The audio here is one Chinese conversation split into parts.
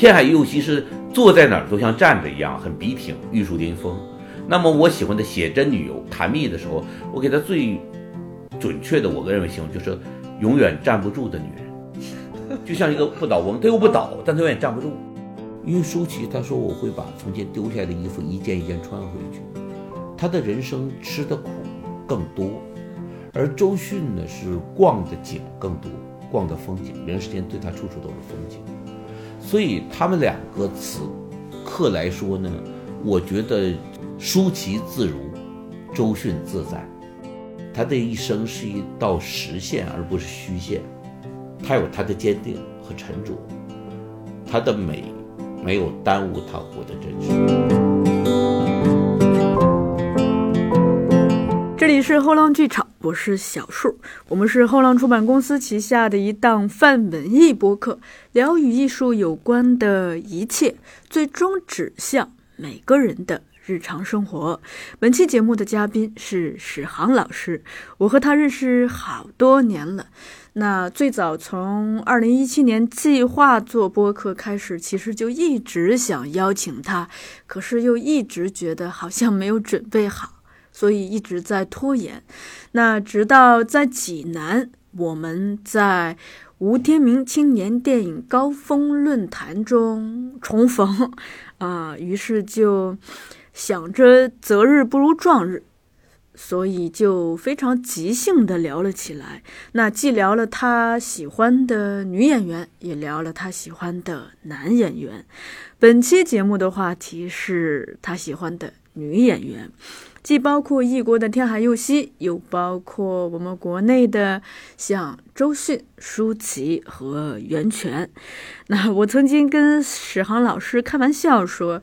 天海佑希是坐在哪儿都像站着一样，很笔挺，玉树临风。那么我喜欢的写真女友谭蜜的时候，我给她最准确的，我个人认为形容就是永远站不住的女人，就像一个不倒翁，她又不倒，但她永远站不住。因为舒淇她说我会把从前丢下的衣服一件一件穿回去，她的人生吃的苦更多，而周迅呢是逛的景更多，逛的风景，人世间对她处处都是风景，所以他们两个此刻来说呢，我觉得。舒淇自如，周迅自在。他的一生是一道实线，而不是虚线。他有他的坚定和沉着，他的美没有耽误他活得真实。这里是后浪剧场，我是小树，我们是后浪出版公司旗下的一档泛文艺播客，聊与艺术有关的一切，最终指向每个人的。日常生活，本期节目的嘉宾是史航老师。我和他认识好多年了。那最早从二零一七年计划做播客开始，其实就一直想邀请他，可是又一直觉得好像没有准备好，所以一直在拖延。那直到在济南，我们在吴天明青年电影高峰论坛中重逢，啊，于是就。想着择日不如撞日，所以就非常即兴的聊了起来。那既聊了他喜欢的女演员，也聊了他喜欢的男演员。本期节目的话题是他喜欢的女演员，既包括异国的天海佑希，又包括我们国内的像周迅、舒淇和袁泉。那我曾经跟史航老师开玩笑说。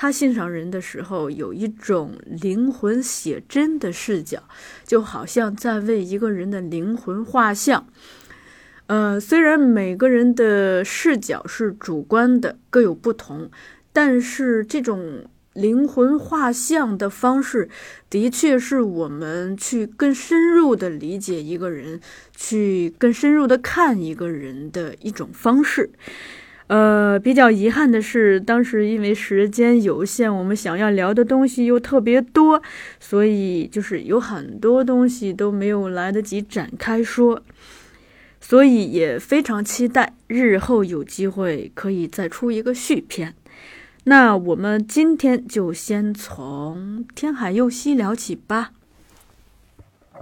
他欣赏人的时候，有一种灵魂写真的视角，就好像在为一个人的灵魂画像。呃，虽然每个人的视角是主观的，各有不同，但是这种灵魂画像的方式，的确是我们去更深入的理解一个人，去更深入的看一个人的一种方式。呃，比较遗憾的是，当时因为时间有限，我们想要聊的东西又特别多，所以就是有很多东西都没有来得及展开说，所以也非常期待日后有机会可以再出一个续篇。那我们今天就先从天海佑希聊起吧。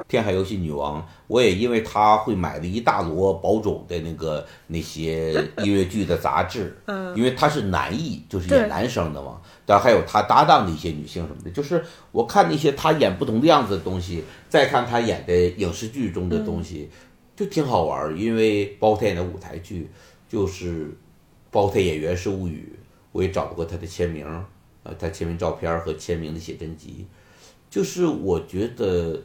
天海游戏女王，我也因为她会买了一大摞宝冢的那个那些音乐剧的杂志，嗯，因为她是男艺，就是演男生的嘛。但还有她搭档的一些女性什么的，就是我看那些她演不同的样子的东西，再看她演的影视剧中的东西，就挺好玩儿。因为包括她演的舞台剧，就是包括她演《员是物语》，我也找过他的签名，呃，他签名照片和签名的写真集，就是我觉得。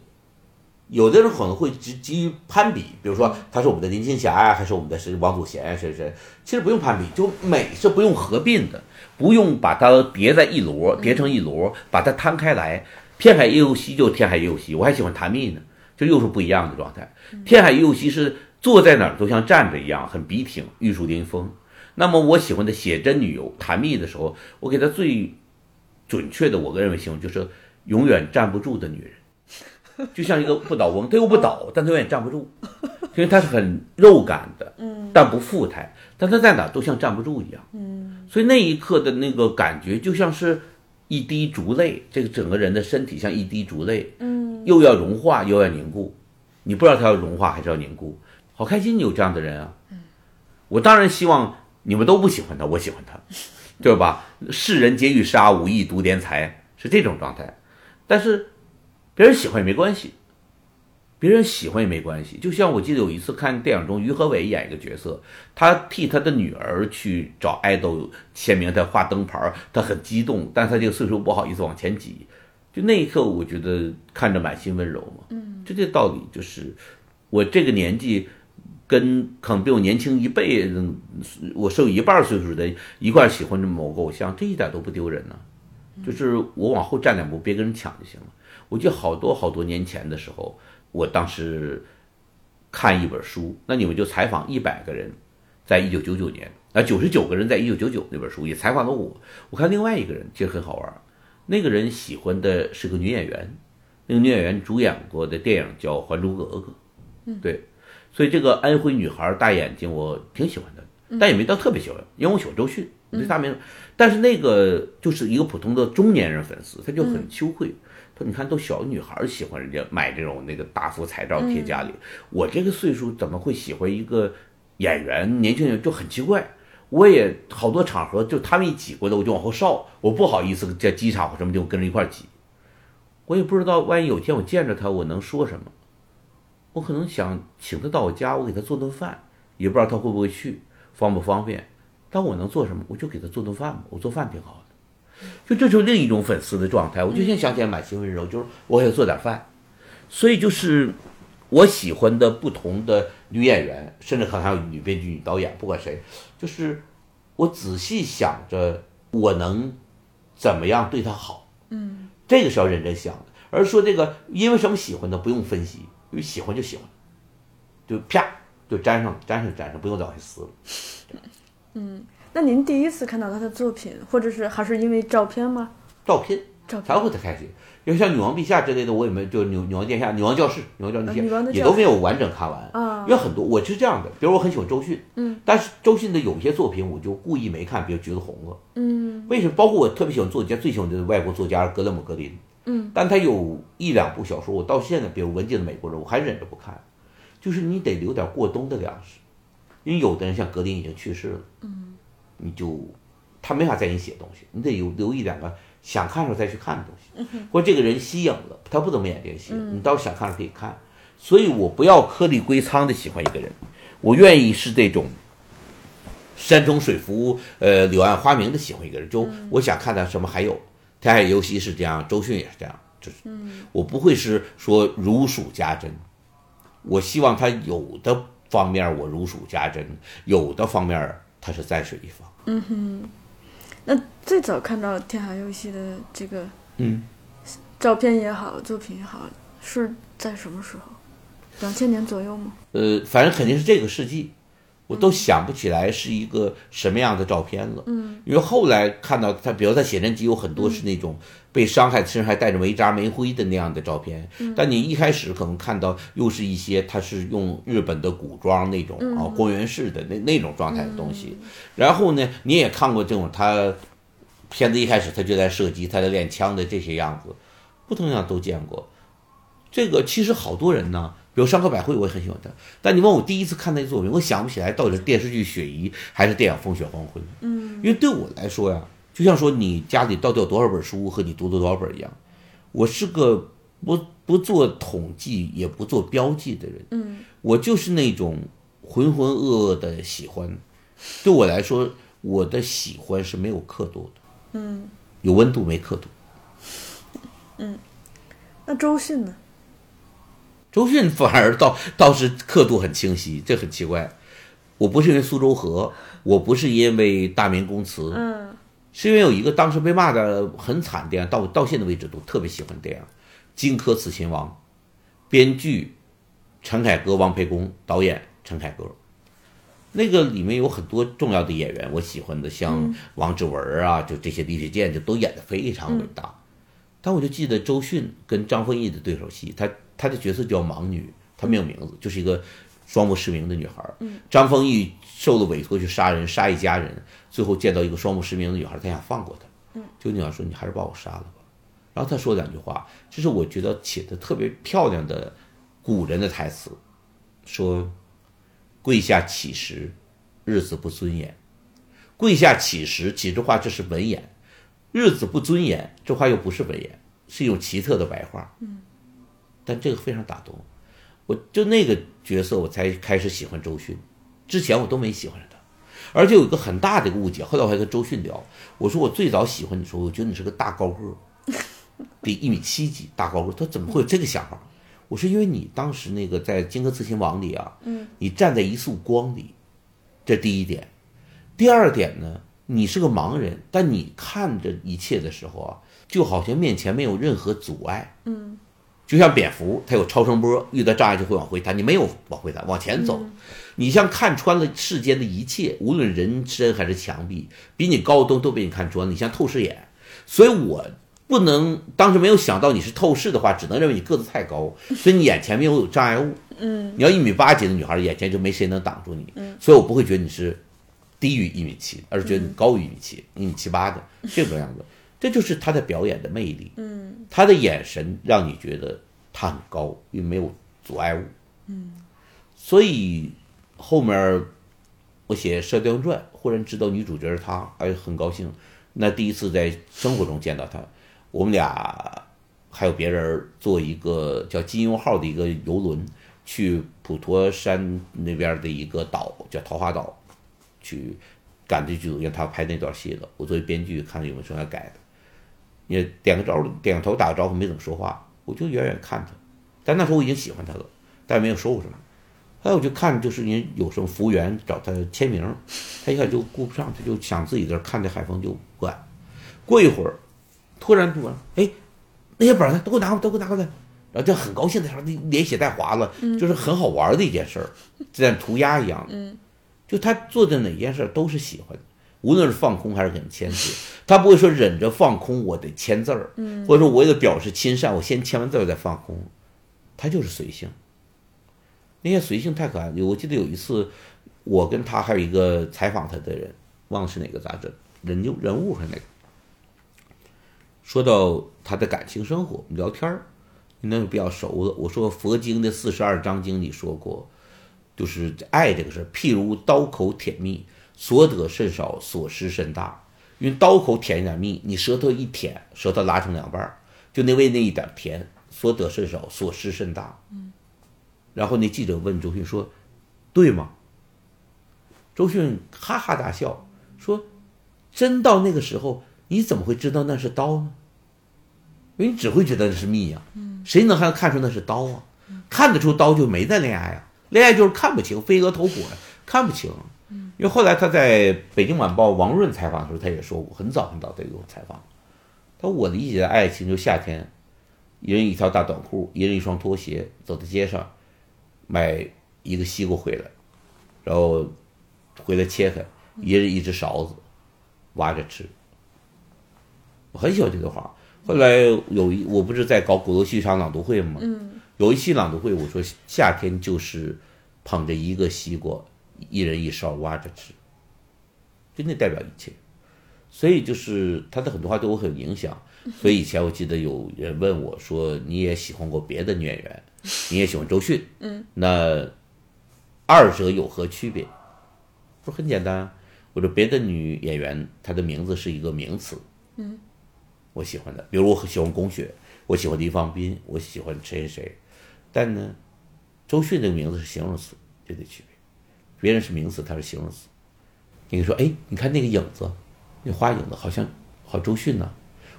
有的人可能会基基于攀比，比如说他是我们的林青霞呀，还是我们的谁王祖贤谁谁？其实不用攀比，就美是不用合并的，不用把它叠在一摞，叠成一摞，把它摊开来。天海佑希就天海佑希，我还喜欢谭蜜呢，就又是不一样的状态。天海佑希是坐在哪儿都像站着一样，很笔挺，玉树临风。那么我喜欢的写真女友谭蜜的时候，我给她最准确的，我个人认为形容就是永远站不住的女人。就像一个不倒翁，她又不倒，但她永远站不住，因为她是很肉感的，嗯，但不富态，但她在哪都像站不住一样，嗯，所以那一刻的那个感觉就像是一滴烛泪，这个整个人的身体像一滴烛泪，嗯，又要融化又要凝固，你不知道它要融化还是要凝固，好开心有这样的人啊，嗯，我当然希望你们都不喜欢他，我喜欢他，对吧？世人皆欲杀，武艺独怜才，是这种状态，但是。别人喜欢也没关系，别人喜欢也没关系。就像我记得有一次看电影中，于和伟演一个角色，他替他的女儿去找爱豆签名，他画灯牌，他很激动，但他这个岁数不好意思往前挤。就那一刻，我觉得看着满心温柔嘛。嗯，就这道理，就是我这个年纪，跟可能比我年轻一辈，我是有一半岁数的一块喜欢某个偶像，这一点都不丢人呢。就是我往后站两步，别跟人抢就行了。我记得好多好多年前的时候，我当时看一本书，那你们就采访一百个人，在一九九九年啊，九十九个人在一九九九那本书也采访了我。我看另外一个人其实很好玩，那个人喜欢的是个女演员，那个女演员主演过的电影叫《还珠格格》，嗯，对，所以这个安徽女孩大眼睛我挺喜欢的，但也没到特别喜欢，因为我喜欢周迅，我对大明，但是那个就是一个普通的中年人粉丝，他就很羞愧。说你看，都小女孩喜欢人家买这种那个大幅彩照贴家里，我这个岁数怎么会喜欢一个演员？年轻人就很奇怪。我也好多场合，就他们一挤过来，我就往后稍，我不好意思在机场或什么就跟着一块挤。我也不知道，万一有天我见着他，我能说什么？我可能想请他到我家，我给他做顿饭，也不知道他会不会去，方不方便。但我能做什么？我就给他做顿饭吧，我做饭挺好的。就这就是另一种粉丝的状态，我就现在想起来满心温柔，就是我想做点饭，所以就是我喜欢的不同的女演员，甚至可能还有女编剧、女导演，不管谁，就是我仔细想着我能怎么样对她好，嗯，这个是要认真想的，而说这个因为什么喜欢的不用分析，因为喜欢就喜欢，就啪就粘上，粘上粘上，不用再往下撕了，嗯。那您第一次看到他的作品，或者是还是因为照片吗？照片，照片才会才开心。因为像《女王陛下》之类的，我也没就《女女王殿下》《女王教室》《女王教室》那些也都没有完整看完。啊，因为很多我是这样的，比如我很喜欢周迅，嗯，但是周迅的有些作品我就故意没看，比如《橘子红了》，嗯，为什么？包括我特别喜欢作家，最喜欢的外国作家格雷姆格林，嗯，但他有一两部小说，我到现在，比如《文静的美国人》，我还忍着不看，就是你得留点过冬的粮食，因为有的人像格林已经去世了，嗯，你就。他没法再给你写东西，你得有留一两个想看的时候再去看的东西，或者这个人吸引了，他不怎么演这个戏，你到时候想看了可以看。所以我不要颗粒归仓的喜欢一个人，我愿意是这种山重水复，呃，柳暗花明的喜欢一个人。就我想看他什么，还有他还尤其是这样，周迅也是这样，就是我不会是说如数家珍，我希望他有的方面我如数家珍，有的方面他是在水一方。嗯哼。那最早看到天海佑希的这个嗯照片也好，作品也好，是在什么时候？两千年左右吗？呃，反正肯定是这个世纪，我都想不起来是一个什么样的照片了。嗯，因为后来看到他，比如他写真集有很多是那种被伤害，身上还带着煤渣煤灰的那样的照片。嗯，但你一开始可能看到又是一些他是用日本的古装那种啊光源式的那那种状态的东西。然后呢，你也看过这种他片子一开始他就在射击，他在练枪的这些样子，不同样都见过。这个其实好多人呢，比如山口百惠，我也很喜欢他。但你问我第一次看那作品，我想不起来到底是电视剧《雪姨》还是电影《风雪黄昏》。嗯，因为对我来说呀，就像说你家里到底有多少本书和你读了多少本一样，我是个不不做统计也不做标记的人。嗯，我就是那种浑浑噩噩的喜欢。对我来说，我的喜欢是没有刻度的。嗯，有温度没刻度。嗯，那周迅呢？周迅反而倒倒是刻度很清晰，这很奇怪。我不是因为苏州河，我不是因为大明宫词，嗯，是因为有一个当时被骂的很惨的，到到现在为止都特别喜欢电影《荆轲刺秦王》，编剧陈凯歌、王培公，导演陈凯歌。那个里面有很多重要的演员，我喜欢的，像王志文啊，就这些李雪健，就都演得非常伟大。但我就记得周迅跟张丰毅的对手戏，她她的角色叫盲女，她没有名字，就是一个双目失明的女孩。张丰毅受了委托去杀人，杀一家人，最后见到一个双目失明的女孩，他想放过她，就女孩说：“你还是把我杀了吧。”然后他说两句话，这是我觉得写的特别漂亮的古人的台词，说。跪下乞食，日子不尊严。跪下乞食，几句话这是文言；日子不尊严，这话又不是文言，是一种奇特的白话。嗯，但这个非常打动我，就那个角色，我才开始喜欢周迅。之前我都没喜欢他，而且有一个很大的一个误解。后来我还跟周迅聊，我说我最早喜欢你的时候，我觉得你是个大高个，得一米七几，大高个。他怎么会有这个想法？我说因为你当时那个在《荆轲刺秦王》里啊，嗯，你站在一束光里，这第一点。第二点呢，你是个盲人，但你看着一切的时候啊，就好像面前没有任何阻碍，嗯，就像蝙蝠，它有超声波，遇到障碍就会往回弹，你没有往回弹，往前走。你像看穿了世间的一切，无论人身还是墙壁，比你高都都被你看穿。你像透视眼，所以我不能当时没有想到你是透视的话，只能认为你个子太高，所以你眼前没有有障碍物。嗯，你要一米八几的女孩，眼前就没谁能挡住你。嗯，所以我不会觉得你是低于一米七，而是觉得你高于一米七，一米七八的这个样子。这就是他的表演的魅力。嗯，他的眼神让你觉得他很高，又没有阻碍物。嗯，所以。后面我写《射雕传》，忽然知道女主角是他，哎，很高兴。那第一次在生活中见到他，我们俩还有别人坐一个叫“金庸号”的一个游轮，去普陀山那边的一个岛叫桃花岛，去赶这剧组让他拍那段戏了。我作为编剧，看有没有什么要改的，也点个招，点个头，打个招呼，没怎么说话，我就远远看他。但那时候我已经喜欢他了，但没有说过什么。后来我就看，就是你有什么服务员找他签名，他一下就顾不上，他就想自己在看这海风就不管。过一会儿，突然说：“哎，那些本呢？都给我拿过来，都给我拿过来。”然后就很高兴的说：“那连写带划了，就是很好玩的一件事儿，就像涂鸦一样。嗯，就他做的哪件事都是喜欢的，无论是放空还是给人签字，他不会说忍着放空我得签字儿，或者说为了表示亲善，我先签完字儿再放空，他就是随性。那些随性太可爱了。我记得有一次，我跟他还有一个采访他的人，忘了是哪个杂志，人就人物还是哪个，说到他的感情生活，聊天儿，那个比较熟的。我说佛经的四十二章经里说过，就是爱这个事儿，譬如刀口舔蜜，所得甚少，所失甚大。因为刀口舔一点蜜，你舌头一舔，舌头拉成两半儿，就那为那一点甜，所得甚少，所失甚大。嗯。然后那记者问周迅说：“对吗？”周迅哈哈大笑说：“真到那个时候，你怎么会知道那是刀呢？因为你只会觉得那是蜜呀。谁能还看出那是刀啊？看得出刀就没在恋爱啊，恋爱就是看不清，飞蛾投火，看不清。因为后来他在北京晚报王润采访的时候，他也说过，很早很早的有采访，他说我理解的爱情就夏天，一人一条大短裤，一人一双拖鞋，走在街上。”买一个西瓜回来，然后回来切开，一人一只勺子，挖着吃。我很喜欢这段话。后来有一，我不是在搞鼓楼戏场朗读会吗？嗯。有一期朗读会，我说夏天就是捧着一个西瓜，一人一勺挖着吃，真的代表一切。所以就是他的很多话对我很有影响。所以以前我记得有人问我说：“你也喜欢过别的女演员？”你也喜欢周迅，嗯，那二者有何区别？不是很简单。我说别的女演员，她的名字是一个名词，嗯，我喜欢的，比如我很喜欢龚雪，我喜欢林芳斌，我喜欢谁谁谁。但呢，周迅这个名字是形容词，就得区别。别人是名词，他是形容词。你说，哎，你看那个影子，那花影子好像好周迅呐。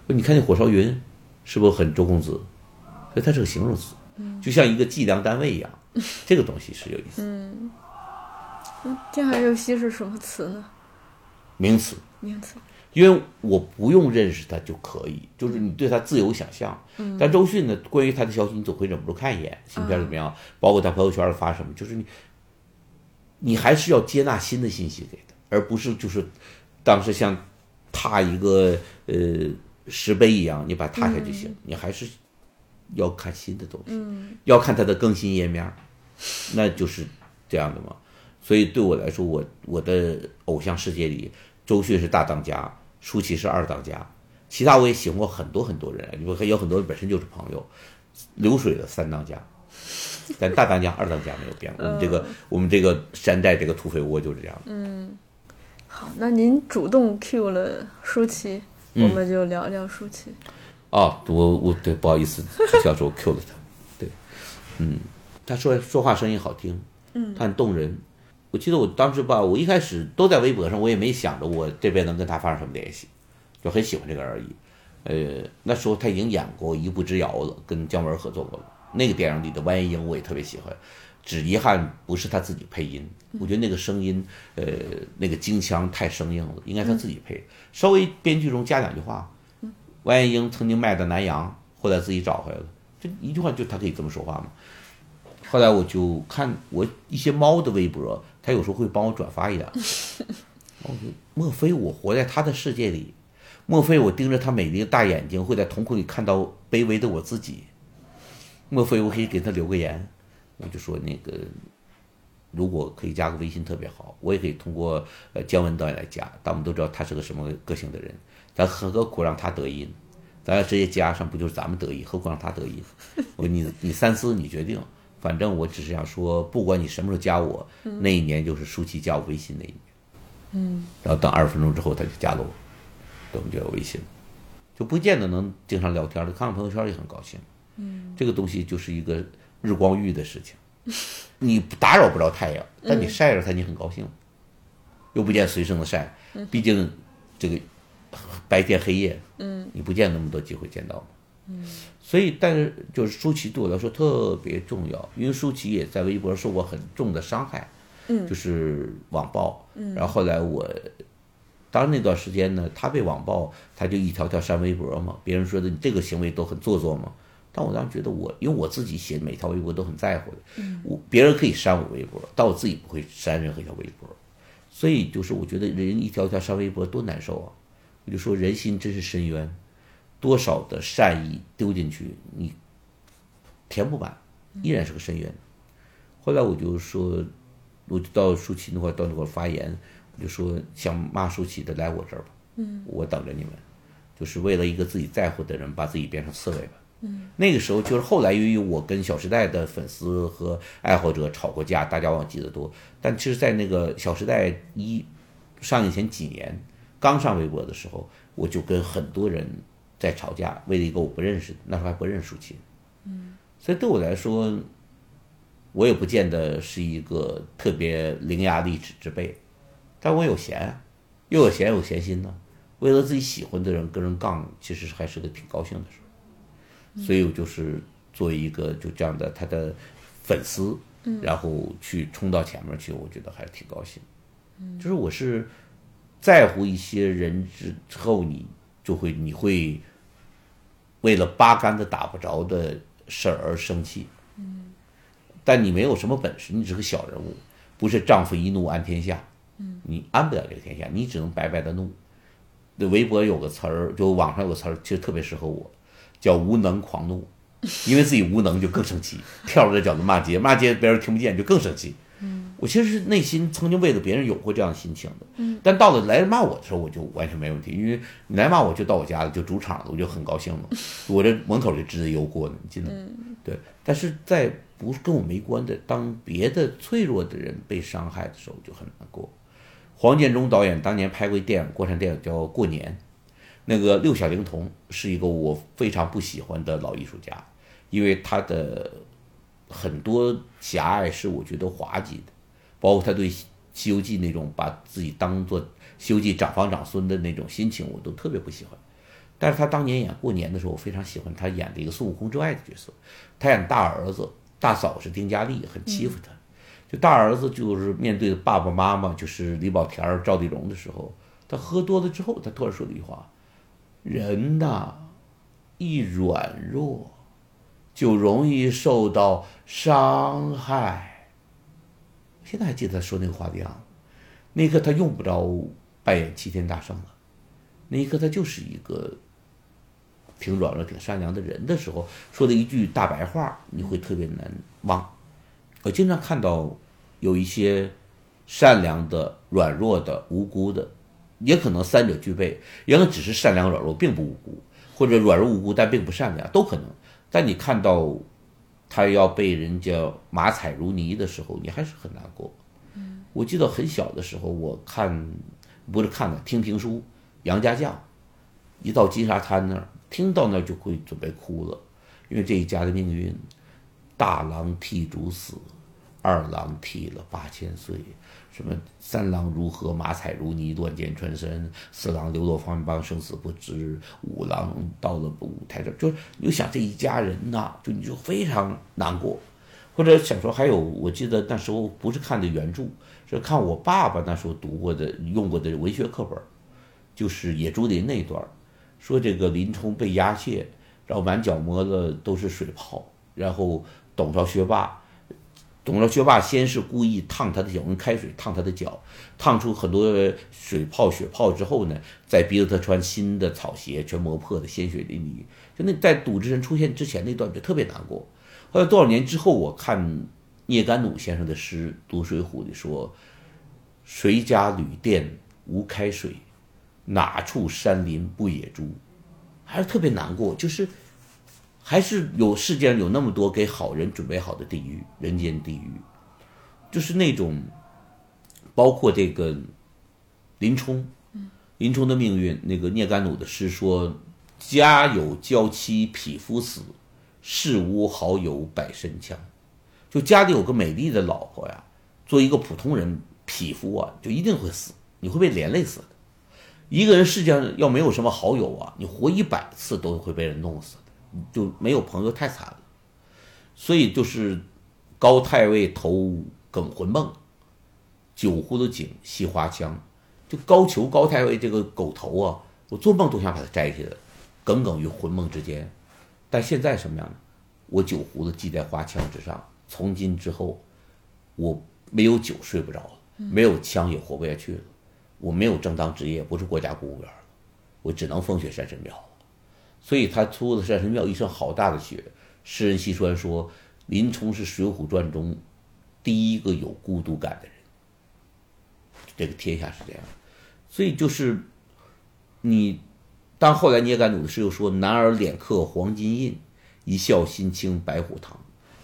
说你看那火烧云，是不是很周公子？所以它是个形容词。就像一个计量单位一样，这个东西是有意思。嗯，电海游戏是什么词呢？名词。名词。因为我不用认识他就可以，就是你对他自由想象。嗯。但周迅呢，关于他的消息，你总会忍不住看一眼，新片怎么样？包括他朋友圈发什么，就是你，你还是要接纳新的信息给他，而不是就是当时像踏一个呃石碑一样，你把它踏下就行，你还是。要看新的东西，要看它的更新页面，那就是这样的嘛。所以对我来说，我我的偶像世界里，周迅是大当家，舒淇是二当家，其他我也喜欢过很多很多人，我还有很多人本身就是朋友，流水的三当家，但大当家、二当家没有变。我们这个我们这个山寨这个土匪窝就是这样。嗯，好，那您主动 Q 了舒淇，我们就聊聊舒淇。哦，我我对不好意思，小时候 Q 了他，对，嗯，他说说话声音好听，嗯，他很动人。我记得我当时吧，我一开始都在微博上，我也没想着我这边能跟他发生什么联系，就很喜欢这个而已。呃，那时候他已经演过《一步之遥》了，跟姜文合作过了。那个电影里的完颜英我也特别喜欢，只遗憾不是他自己配音，我觉得那个声音，呃，那个京腔太生硬了，应该他自己配，稍微编剧中加两句话。完颜英曾经卖到南洋，后来自己找回来了，这一句话就他可以这么说话吗？后来我就看我一些猫的微博，他有时候会帮我转发一点。莫非我活在他的世界里？莫非我盯着他美丽的大眼睛，会在瞳孔里看到卑微的我自己？莫非我可以给他留个言？我就说那个，如果可以加个微信特别好，我也可以通过呃姜文导演来加。但我们都知道他是个什么个性的人，咱何何苦让他得意呢？咱要直接加上，不就是咱们得意？何苦让他得意？我你你三思，你决定。反正我只是想说，不管你什么时候加我，那一年就是舒淇加我微信那一年。嗯，然后等二十分钟之后，他就加了我，我们就有微信，就不见得能经常聊天的，看看朋友圈也很高兴。嗯，这个东西就是一个日光浴的事情，你打扰不着太阳，但你晒着它，你很高兴，又不见随身的晒，毕竟这个白天黑夜，嗯，你不见那么多机会见到嘛。嗯，所以，但是就是舒淇对我来说特别重要，因为舒淇也在微博受过很重的伤害，嗯，就是网暴，嗯，然后后来我，当然那段时间呢，他被网暴，他就一条条删微博嘛，别人说的你这个行为都很做作嘛，但我当时觉得我，因为我自己写每条微博都很在乎的，嗯，我别人可以删我微博，但我自己不会删任何一条微博，所以就是我觉得人一条条删微博多难受啊，我就说人心真是深渊。多少的善意丢进去，你填不满，依然是个深渊。后来我就说，我就到舒淇那块到那块发言，我就说想骂舒淇的来我这儿吧，嗯，我等着你们，就是为了一个自己在乎的人，把自己变成刺猬吧。嗯，那个时候就是后来，由于我跟《小时代》的粉丝和爱好者吵过架，大家忘记得多。但其实，在那个《小时代》一上映前几年，刚上微博的时候，我就跟很多人。在吵架，为了一个我不认识的，那时候还不认识舒淇，嗯，所以对我来说，我也不见得是一个特别伶牙俐齿之辈，但我有闲，又有闲有闲心呢。为了自己喜欢的人跟人杠，其实还是个挺高兴的事儿。所以我就是作为一个就这样的他的粉丝，然后去冲到前面去，我觉得还是挺高兴。就是我是在乎一些人之后，你就会你会。为了八竿子打不着的事儿而生气，嗯，但你没有什么本事，你只是个小人物，不是丈夫一怒安天下，嗯，你安不了这个天下，你只能白白的怒。那微博有个词儿，就网上有个词儿，其实特别适合我，叫无能狂怒，因为自己无能就更生气，跳着脚子骂街，骂街别人听不见就更生气。我其实是内心曾经为了别人有过这样的心情的，嗯，但到了来骂我的时候，我就完全没问题，因为你来骂我就到我家了，就主场了，我就很高兴了，我这门口就支着油锅呢，你记得？对。但是在不跟我没关的，当别的脆弱的人被伤害的时候，就很难过。黄建中导演当年拍过一电影，国产电影叫《过年》，那个六小龄童是一个我非常不喜欢的老艺术家，因为他的很多狭隘是我觉得滑稽的。包括他对《西游记》那种把自己当做《西游记》长房长孙的那种心情，我都特别不喜欢。但是他当年演过年的时候，我非常喜欢他演的一个孙悟空之外的角色。他演大儿子，大嫂是丁嘉丽，很欺负他。就大儿子就是面对爸爸妈妈，就是李保田、赵丽蓉的时候，他喝多了之后，他突然说了一句话：“人呐，一软弱，就容易受到伤害。”现在还记得他说那个话的样子，那一刻他用不着扮演齐天大圣了，那一刻他就是一个挺软弱、挺善良的人的时候说的一句大白话，你会特别难忘。我经常看到有一些善良的、软弱的、无辜的，也可能三者具备，也可能只是善良软弱并不无辜，或者软弱无辜但并不善良，都可能。但你看到。他要被人家马踩如泥的时候，你还是很难过。我记得很小的时候，我看不是看的听评书《杨家将》，一到金沙滩那儿，听到那儿就会准备哭了，因为这一家的命运，大郎替主死，二郎替了八千岁。什么三郎如何马踩如泥乱箭穿身，四郎流落方邦生死不知，五郎到了舞台上，就是你就想这一家人呐，就你就非常难过，或者想说还有，我记得那时候不是看的原著，是看我爸爸那时候读过的用过的文学课本，就是野猪林那段，说这个林冲被押解，然后满脚磨的都是水泡，然后董超学霸。董卓学霸先是故意烫他的脚，用开水烫他的脚，烫出很多水泡、血泡之后呢，再逼着他穿新的草鞋，全磨破的，鲜血淋漓。就那在赌之神出现之前那段就特别难过。后来多少年之后，我看聂甘努先生的诗《读水浒》里说：“谁家旅店无开水，哪处山林不野猪？”还是特别难过，就是。还是有世界上有那么多给好人准备好的地狱，人间地狱，就是那种，包括这个林冲，林冲的命运。那个聂甘努的诗说：“家有娇妻匹夫死，世无好友百身枪。”就家里有个美丽的老婆呀，做一个普通人匹夫啊，就一定会死，你会被连累死的。一个人世界上要没有什么好友啊，你活一百次都会被人弄死。就没有朋友太惨了，所以就是高太尉头耿魂梦，酒壶的井系花枪，就高俅高太尉这个狗头啊，我做梦都想把它摘下来，耿耿于魂梦之间。但现在什么样呢？我酒壶子系在花枪之上，从今之后，我没有酒睡不着了，没有枪也活不下去了，我没有正当职业，不是国家公务员了，我只能风雪山神庙。所以他出了山神庙，一身好大的雪。诗人西川说，林冲是《水浒传》中第一个有孤独感的人。这个天下是这样，所以就是你，当后来聂甘努的诗又说：“男儿脸刻黄金印，一笑心清白虎堂。”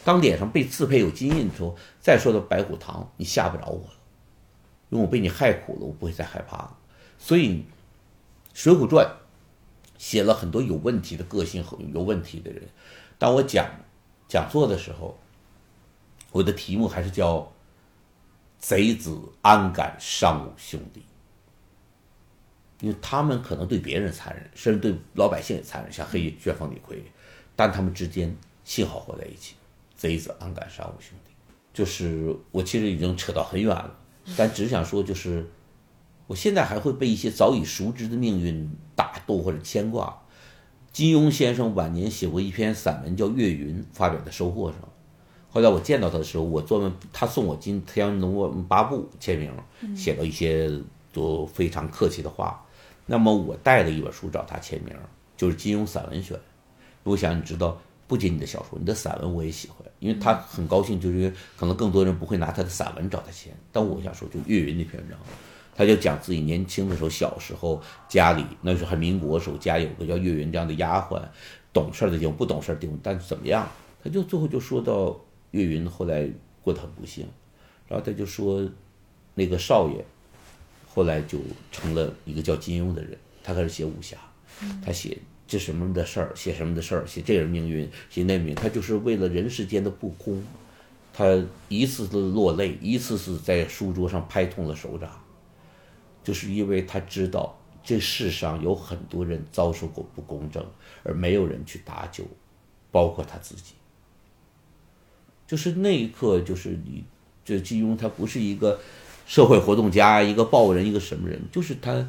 当脸上被刺配有金印的时候，再说到白虎堂，你吓不着我了，因为我被你害苦了，我不会再害怕了。所以，《水浒传》。写了很多有问题的个性和有问题的人。当我讲讲座的时候，我的题目还是叫“贼子安敢伤我兄弟”，因为他们可能对别人残忍，甚至对老百姓也残忍，像黑旋风李逵，但他们之间幸好活在一起。贼子安敢伤我兄弟，就是我其实已经扯到很远了，但只想说就是。我现在还会被一些早已熟知的命运打动或者牵挂。金庸先生晚年写过一篇散文叫《岳云》，发表在《收获》上。后来我见到他的时候，我专门他送我《金天龙八部》签名，写了一些都非常客气的话。那么我带了一本书找他签名，就是金庸散文选。我想你知道，不仅你的小说，你的散文我也喜欢，因为他很高兴，就是可能更多人不会拿他的散文找他签。但我想说，就岳云那篇文章。他就讲自己年轻的时候，小时候家里那时候还民国时候，家有个叫岳云这样的丫鬟，懂事的地方，不懂事的地方，但是怎么样？他就最后就说到岳云后来过得很不幸，然后他就说，那个少爷后来就成了一个叫金庸的人，他开始写武侠，他写这什么的事儿，写什么的事儿，写这人命运，写那命，他就是为了人世间的不公，他一次次落泪，一次次在书桌上拍痛了手掌。就是因为他知道这世上有很多人遭受过不公正，而没有人去搭救，包括他自己。就是那一刻，就是你，这金庸他不是一个社会活动家，一个报人，一个什么人，就是他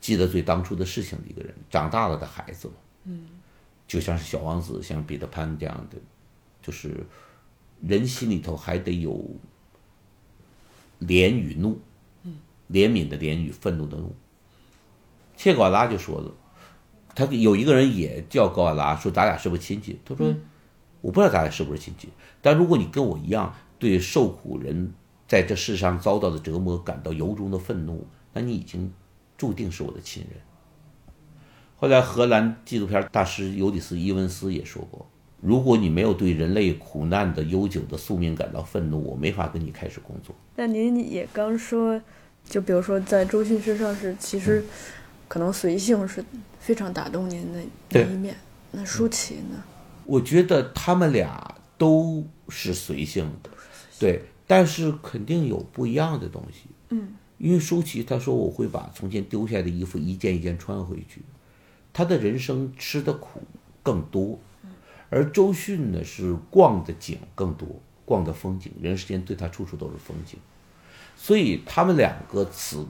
记得最当初的事情的一个人，长大了的孩子嘛。嗯，就像是小王子，像彼得潘这样的，就是人心里头还得有怜与怒。怜悯的怜与愤怒的怒，切格瓦拉就说了，他有一个人也叫高瓦拉，说咱俩是不是亲戚？他说，我不知道咱俩是不是亲戚，但如果你跟我一样对受苦人在这世上遭到的折磨感到由衷的愤怒，那你已经注定是我的亲人。后来荷兰纪录片大师尤里斯伊文斯也说过，如果你没有对人类苦难的悠久的宿命感到愤怒，我没法跟你开始工作。那您也刚说。就比如说，在周迅身上是其实，可能随性是非常打动您的那一面。那舒淇呢？我觉得他们俩都是随性的，对，但是肯定有不一样的东西。嗯，因为舒淇她说我会把从前丢下的衣服一件一件穿回去，她的人生吃的苦更多，而周迅呢是逛的景更多，逛的风景，人世间对她处处都是风景。所以他们两个此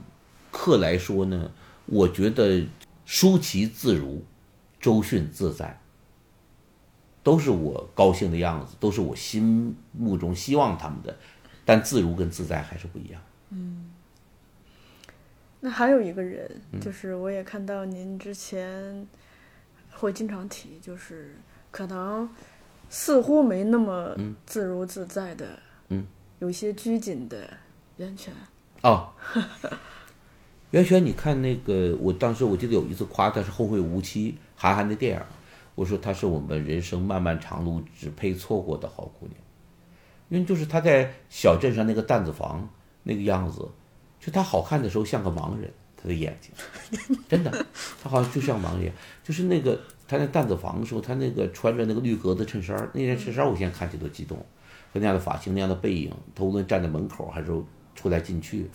刻来说呢，我觉得舒淇自如，周迅自在，都是我高兴的样子，都是我心目中希望他们的，但自如跟自在还是不一样。嗯，那还有一个人，就是我也看到您之前会经常提，就是可能似乎没那么自如自在的，嗯，有些拘谨的袁泉。哦，袁泉，你看那个，我当时我记得有一次夸她是后会无期，韩寒的电影，我说她是我们人生漫漫长路只配错过的好姑娘，因为就是她在小镇上那个担子房那个样子，就她好看的时候像个盲人，她的眼睛，真的，她好像就像盲人，就是那个她那担子房的时候，她那个穿着那个绿格子衬衫那件衬衫我现在看起都激动，和那样的发型那样的背影，她无论站在门口还是。出来进去，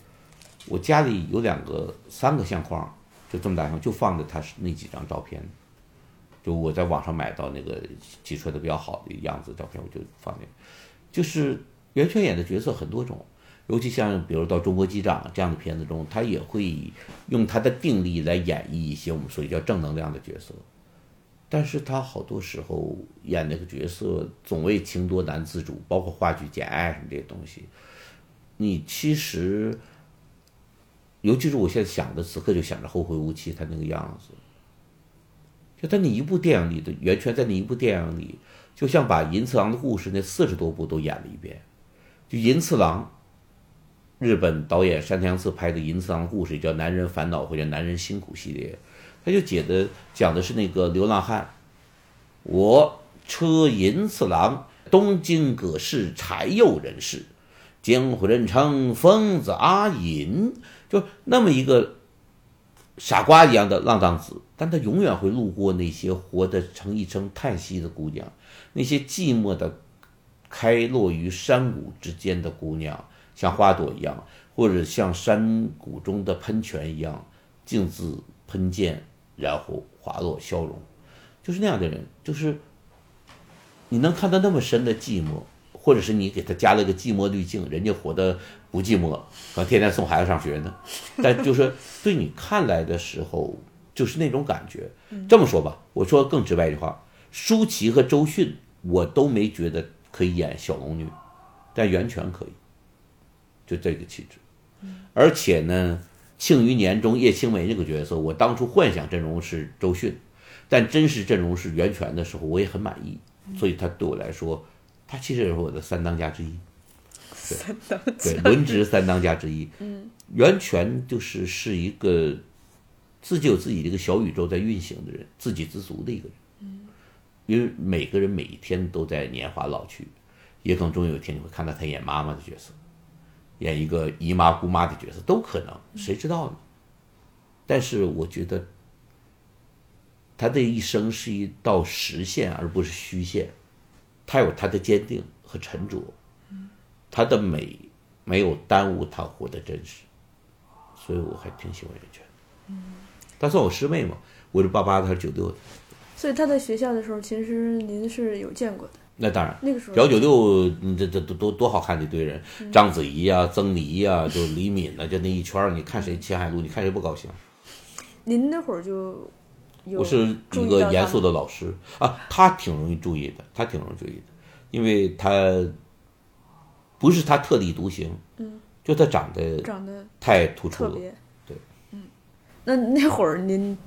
我家里有两个、三个相框，就这么大相，就放着他那几张照片。就我在网上买到那个挤出来的比较好的样子照片，我就放那。就是袁泉演的角色很多种，尤其像比如到《中国机长》这样的片子中，他也会用他的定力来演绎一些我们所谓叫正能量的角色。但是他好多时候演那个角色总为情多难自主，包括话剧《简爱》什么这些东西。你其实，尤其是我现在想的，此刻就想着《后会无期》他那个样子，就在那一部电影里的袁泉，在那一部电影里，就像把银次郎的故事那四十多部都演了一遍。就银次郎，日本导演山田洋次拍的银次郎故事叫《男人烦恼》或者《男人辛苦》系列，他就解的讲的是那个流浪汉，我车银次郎，东京葛饰柴又人士。江湖人称疯子阿银，就那么一个傻瓜一样的浪荡子，但他永远会路过那些活得成一声叹息的姑娘，那些寂寞的开落于山谷之间的姑娘，像花朵一样，或者像山谷中的喷泉一样，径自喷溅，然后滑落消融，就是那样的人，就是你能看到那么深的寂寞。或者是你给他加了个寂寞滤镜，人家活得不寂寞，可能天天送孩子上学呢。但就是对你看来的时候，就是那种感觉。这么说吧，我说更直白一句话，舒淇和周迅我都没觉得可以演小龙女，但袁泉可以，就这个气质。而且呢，《庆余年》中叶青梅这个角色，我当初幻想阵容是周迅，但真实阵容是袁泉的时候，我也很满意。所以他对我来说。他其实也是我的三当家之一，对对，轮值三当家之一。嗯，袁泉就是是一个自己有自己的一个小宇宙在运行的人，自给自足的一个人。嗯，因为每个人每一天都在年华老去，也可能终有一天你会看到他演妈妈的角色，演一个姨妈姑妈的角色都可能，谁知道呢？但是我觉得他的一生是一道实线，而不是虚线。他有他的坚定和沉着，他的美没有耽误他活得真实，所以我还挺喜欢袁泉。嗯，他算我师妹嘛，我是八八的，他是九六的。所以他在学校的时候，其实您是有见过的。那当然，那个时候表九六，这这都多多好看的一堆人，章子怡啊、曾黎啊，就李敏啊，就那一圈你看谁秦海璐，你看谁不高兴？您那会儿就。我是一个严肃的老师啊，他挺容易注意的，他挺容易注意的，因为他不是他特立独行，嗯，就他长得长得太突出了，对，嗯，那那会儿您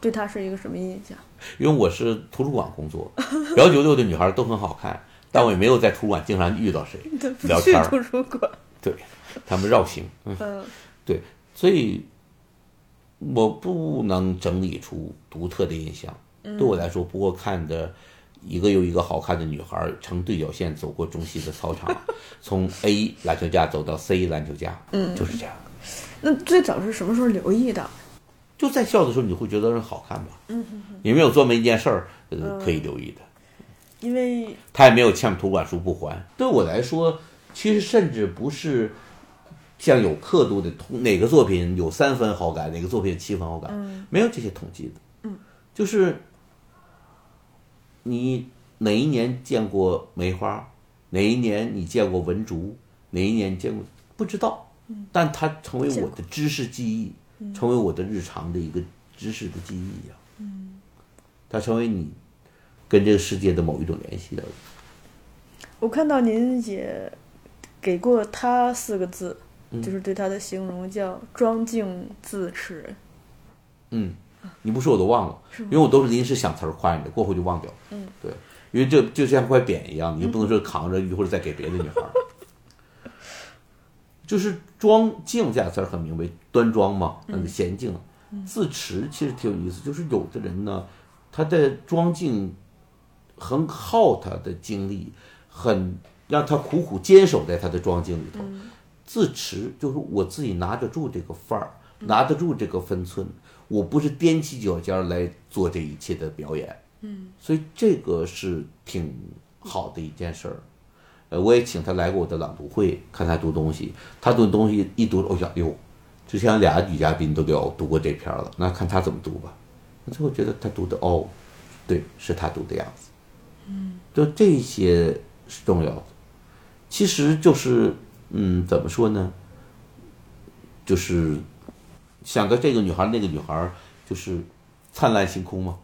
对他是一个什么印象？因为我是图书馆工作，幺九六的女孩都很好看，但我也没有在图书馆经常遇到谁 聊天图书馆，对他们绕行，嗯，对，所以。我不能整理出独特的印象，对我来说，不过看的一个又一个好看的女孩呈对角线走过中西的操场，从 A 篮球架走到 C 篮球架，嗯，就是这样。那最早是什么时候留意的？就在校的时候，你会觉得好看吧？嗯哼哼。也没有做么一件事儿，呃可以留意的。因为他也没有欠图书馆书不还。对我来说，其实甚至不是。像有刻度的统哪个作品有三分好感，哪个作品有七分好感，没有这些统计的。嗯，就是你哪一年见过梅花，哪一年你见过文竹，哪一年见过不知道。嗯，但它成为我的知识记忆，成为我的日常的一个知识的记忆一样。嗯，它成为你跟这个世界的某一种联系而已。我看到您也给过他四个字，就是对他的形容叫“庄静自持”。嗯，你不说我都忘了，因为我都是临时想词儿夸你的，过后就忘掉。嗯，对，因为这就像块匾一样，你不能说扛着一会儿再给别的女孩。就是“庄静”这俩词儿很明白，端庄嘛，那个娴静。自持其实挺有意思，就是有的人呢，他的庄静很耗他的精力，很让他苦苦坚守在他的庄静里头。自持就是我自己拿得住这个范儿，拿得住这个分寸，我不是踮起脚尖来做这一切的表演。嗯，所以这个是挺好的一件事儿。呃，我也请他来过我的朗读会，看他读东西。他读东西一读，哦呀哟，之前俩女嘉宾都给我读过这篇了，那看他怎么读吧。最后觉得他读的哦，对，是他读的样子。嗯，就这些是重要的。其实就是，嗯，怎么说呢？就是想到这个女孩，那个女孩，就是灿烂星空嘛。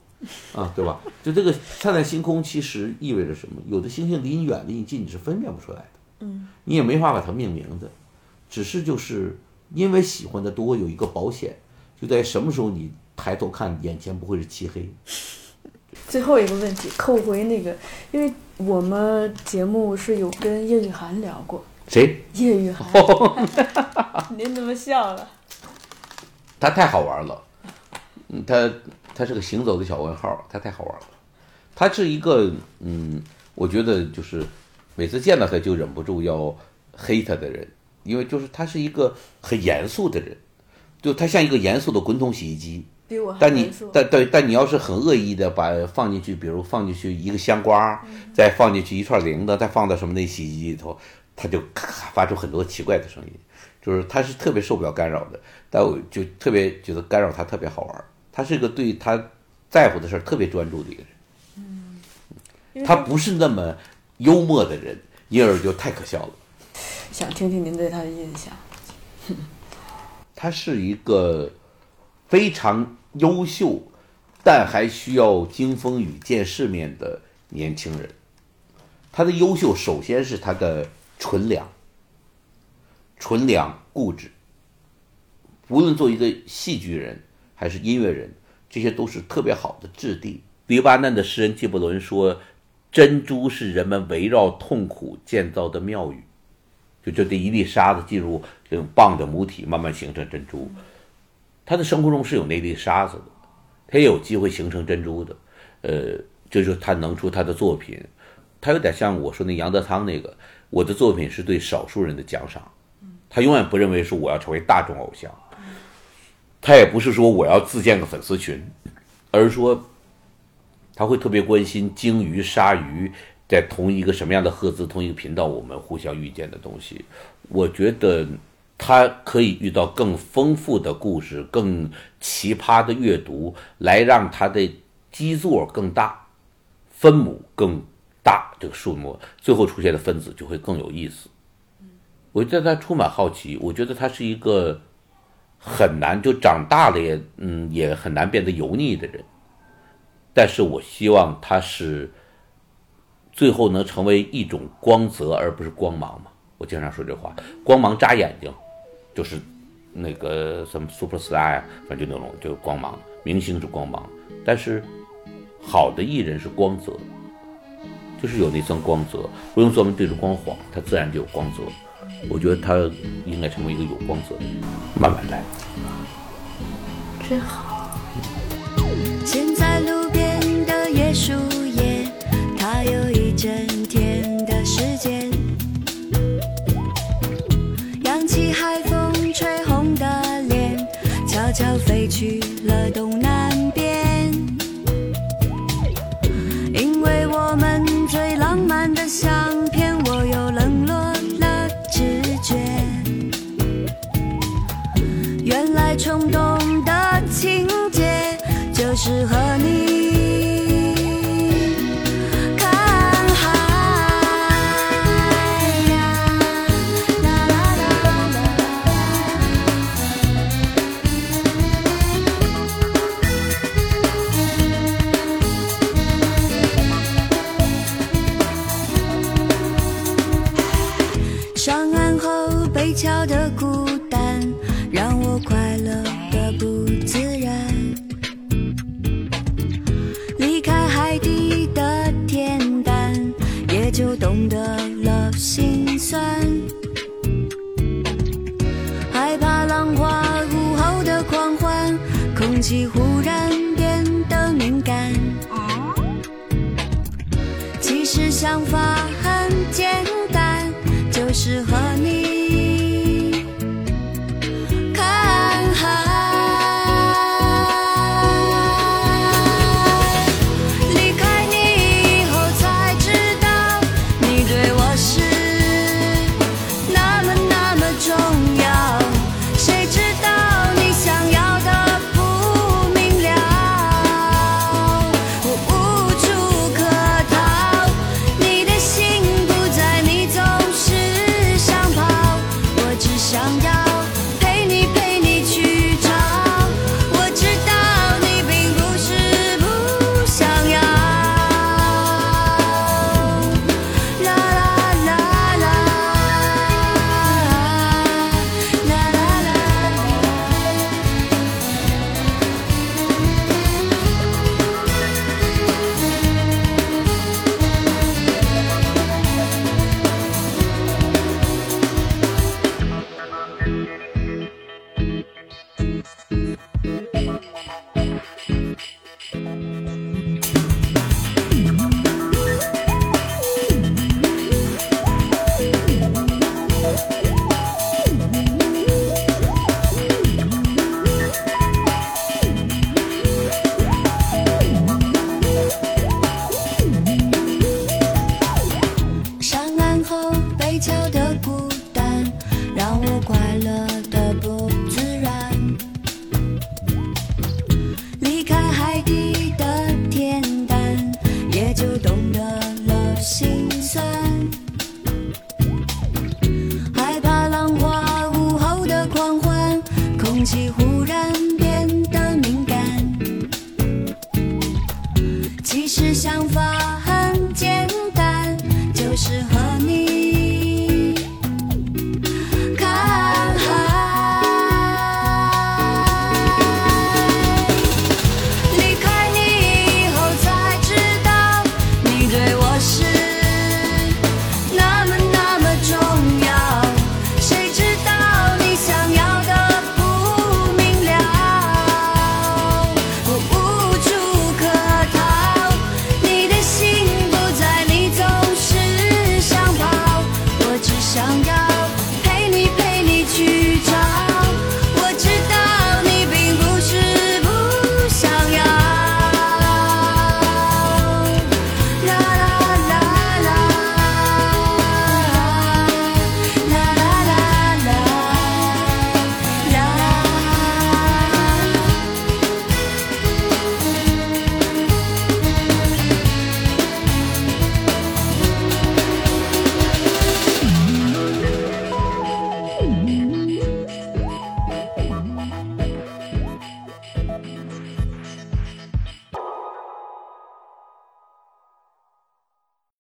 啊，对吧？就这个灿烂星空，其实意味着什么？有的星星离你远，离你近，你是分辨不出来的。嗯，你也没法把它命名的，只是就是因为喜欢的多，有一个保险，就在什么时候你抬头看，眼前不会是漆黑。最后一个问题，扣回那个，因为我们节目是有跟叶雨涵聊过。谁？叶雨涵。您怎么笑了？他太好玩了，嗯，他。他是个行走的小问号，他太好玩了。他是一个，嗯，我觉得就是每次见到他就忍不住要黑他的人，因为就是他是一个很严肃的人，就他像一个严肃的滚筒洗衣机。比我但你但但但你要是很恶意的把放进去，比如放进去一个香瓜，再放进去一串铃铛，再放到什么那洗衣机里头，他就咔咔发出很多奇怪的声音，就是他是特别受不了干扰的。但我就特别觉得干扰他特别好玩。他是一个对他在乎的事儿特别专注的一个人，嗯，他不是那么幽默的人，因而就太可笑了。想听听您对他的印象。他是一个非常优秀，但还需要经风雨见世面的年轻人。他的优秀首先是他的纯良，纯良固执。无论做一个戏剧人。还是音乐人，这些都是特别好的质地。黎巴嫩的诗人纪伯伦说：“珍珠是人们围绕痛苦建造的庙宇。”就就这一粒沙子进入这种蚌的母体，慢慢形成珍珠。他的生活中是有那粒沙子的，他也有机会形成珍珠的。呃，就是他能出他的作品，他有点像我说那杨德昌那个，我的作品是对少数人的奖赏。他永远不认为说我要成为大众偶像。他也不是说我要自建个粉丝群，而是说他会特别关心鲸鱼、鲨鱼在同一个什么样的赫兹、同一个频道，我们互相遇见的东西。我觉得他可以遇到更丰富的故事、更奇葩的阅读，来让他的基座更大，分母更大，这个数目最后出现的分子就会更有意思。我对他充满好奇，我觉得他是一个。很难，就长大了也，嗯，也很难变得油腻的人。但是我希望他是最后能成为一种光泽，而不是光芒嘛。我经常说这话，光芒扎眼睛，就是那个什么 super star 呀，反正就那种就光芒，明星是光芒。但是好的艺人是光泽，就是有那层光泽，不用专门对着光晃，它自然就有光泽。我觉得它应该成为一个有光泽的人，慢慢来。真好。现在路边的椰树叶，它有一整天的时间。扬起海风吹红的脸，悄悄飞去了东适合你看海！上岸后北桥的孤单，让我快。